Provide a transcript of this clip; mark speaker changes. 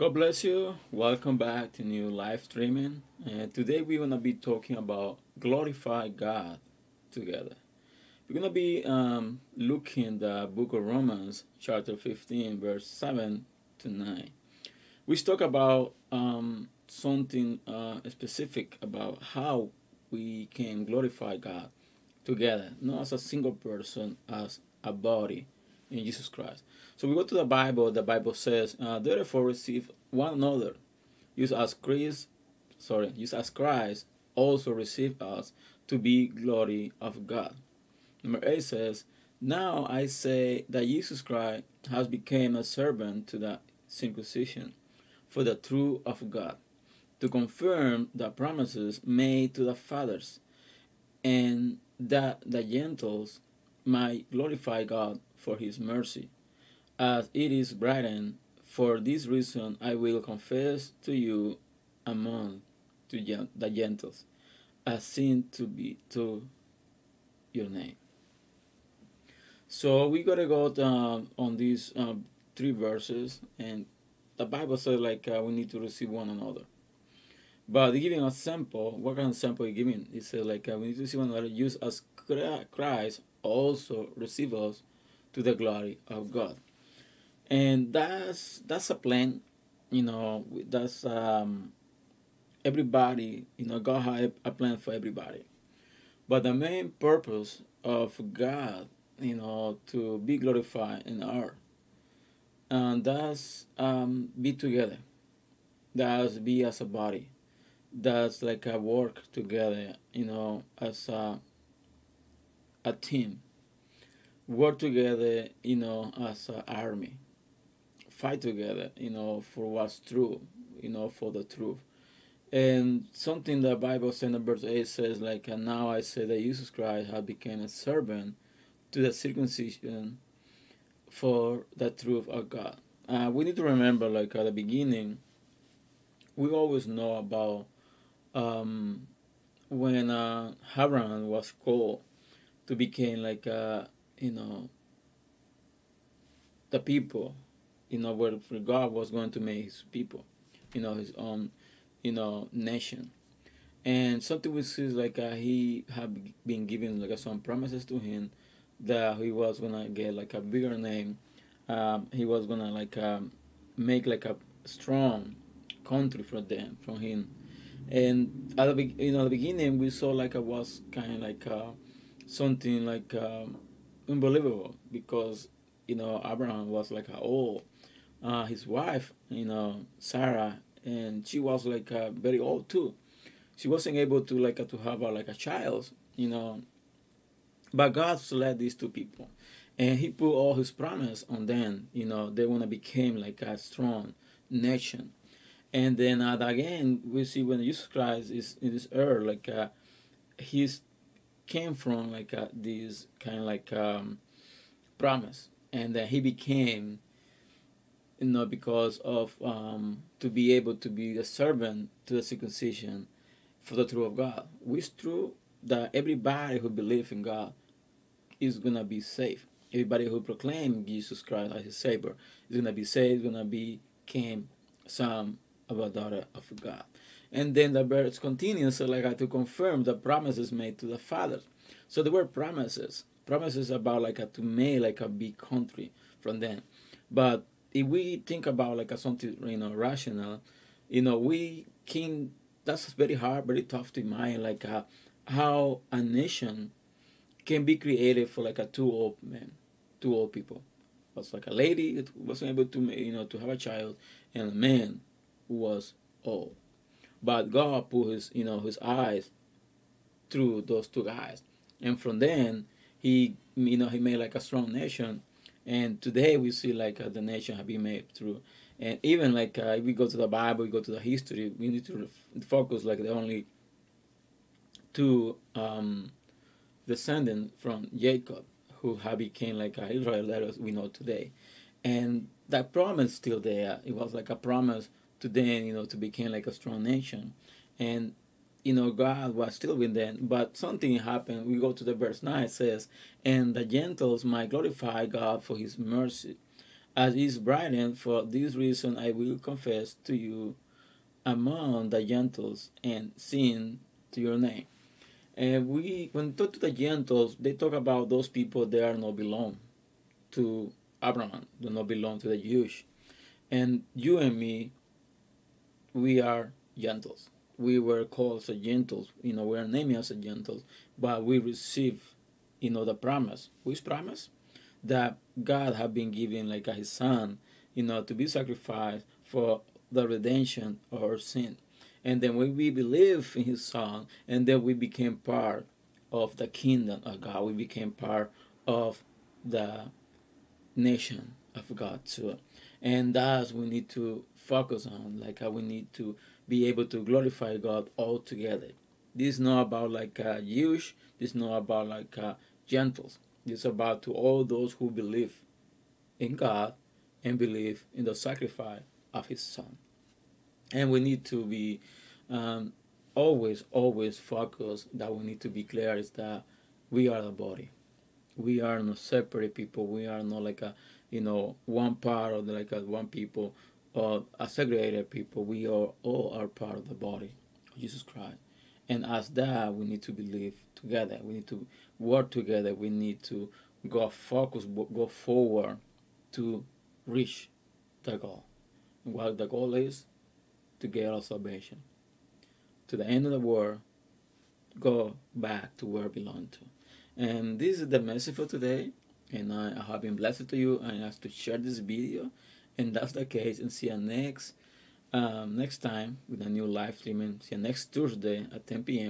Speaker 1: God bless you. Welcome back to new live streaming. And today we're gonna be talking about glorify God together. We're gonna be um, looking the book of Romans, chapter 15, verse 7 to 9. We talk about um, something uh, specific about how we can glorify God together, not as a single person, as a body in Jesus Christ. So we go to the Bible. The Bible says, uh, "Therefore, receive one another, use as Christ, sorry, use as Christ also receive us to be glory of God." Number eight says, "Now I say that Jesus Christ has become a servant to the circumcision, for the truth of God, to confirm the promises made to the fathers, and that the Gentiles might glorify God for His mercy." as it is written, For this reason I will confess to you among to the Gentiles, a sin to be to your name. So we gotta go uh, on these um, three verses, and the Bible says like uh, we need to receive one another. But giving a sample, what kind of sample are giving? It says like uh, we need to see one another, use as Christ also receive us to the glory of God. And that's that's a plan you know that's um everybody you know god has a plan for everybody. But the main purpose of god you know to be glorified in earth and that's um be together. That's be as a body that's like a work together you know as a a team work together you know as an army fight together, you know, for what's true, you know, for the truth. And something the Bible says in verse 8 says, like, and now I say that Jesus Christ has become a servant to the circumcision for the truth of God. Uh, we need to remember, like, at the beginning, we always know about um, when uh, Abraham was called to become, like, uh, you know, the people you know, where God was going to make his people, you know, his own, you know, nation. And something we see is like uh, he had been given like some promises to him that he was gonna get like a bigger name. Um, he was gonna like um, make like a strong country for them from him. And at the you know the beginning we saw like it was kind of like uh, something like um, unbelievable because you know Abraham was like old uh, his wife, you know, Sarah, and she was like uh, very old too. She wasn't able to like uh, to have like a child, you know. But God selected these two people, and He put all His promise on them. You know, they wanna become like a strong nation. And then uh, again, we see when Jesus Christ is in this earth, like uh, He's came from like uh, this kind of like um, promise, and that He became you know, because of um, to be able to be a servant to the circumcision for the truth of God. It's true that everybody who believes in God is gonna be saved. Everybody who proclaims Jesus Christ as his Savior is gonna be saved, gonna become son of a daughter of God. And then the verse continues so like I to confirm the promises made to the fathers. So there were promises, promises about like a, to make like a big country from them. But if we think about like a something you know rational, you know we can. That's very hard, very tough to imagine like uh, how a nation can be created for like a two old men, two old people. It was like a lady that wasn't able to you know to have a child, and a man was old. But God put his you know his eyes through those two guys, and from then he you know he made like a strong nation and today we see like uh, the nation have been made through, and even like uh, if we go to the Bible, we go to the history, we need to focus like the only two um, descendants from Jacob who have became like uh, Israel that we know today, and that promise still there. It was like a promise to then you know, to become like a strong nation, and you know, God was still with them, but something happened. We go to the verse 9, it says, And the Gentiles might glorify God for his mercy, as is Brian, for this reason I will confess to you among the Gentiles and sing to your name. And we, when talk to the Gentiles, they talk about those people that are not belong to Abraham, do not belong to the Jews. And you and me, we are Gentiles. We were called as Gentiles. You know, we are named as Gentiles, but we receive, you know, the promise. Which promise? That God had been given like his son, you know, to be sacrificed for the redemption of our sin. And then when we believe in his son, and then we became part of the kingdom of God, we became part of the nation of God too. And that's we need to focus on, like how we need to be able to glorify God all together. This is not about like uh, Jewish, this is not about like uh, Gentiles. This is about to all those who believe in God and believe in the sacrifice of his son. And we need to be um, always, always focused that we need to be clear is that we are the body. We are not separate people. We are not like a, you know, one part of the, like a one people or a segregated people. We are all are part of the body of Jesus Christ. And as that, we need to believe together. We need to work together. We need to go focus, go forward to reach the goal. And what the goal is to get our salvation. To the end of the world, go back to where we belong to. And this is the message for today. And I have been blessed to you. I ask to share this video. And that's the case. And see you next um, next time with a new live streaming. See you next Thursday at 10 p.m.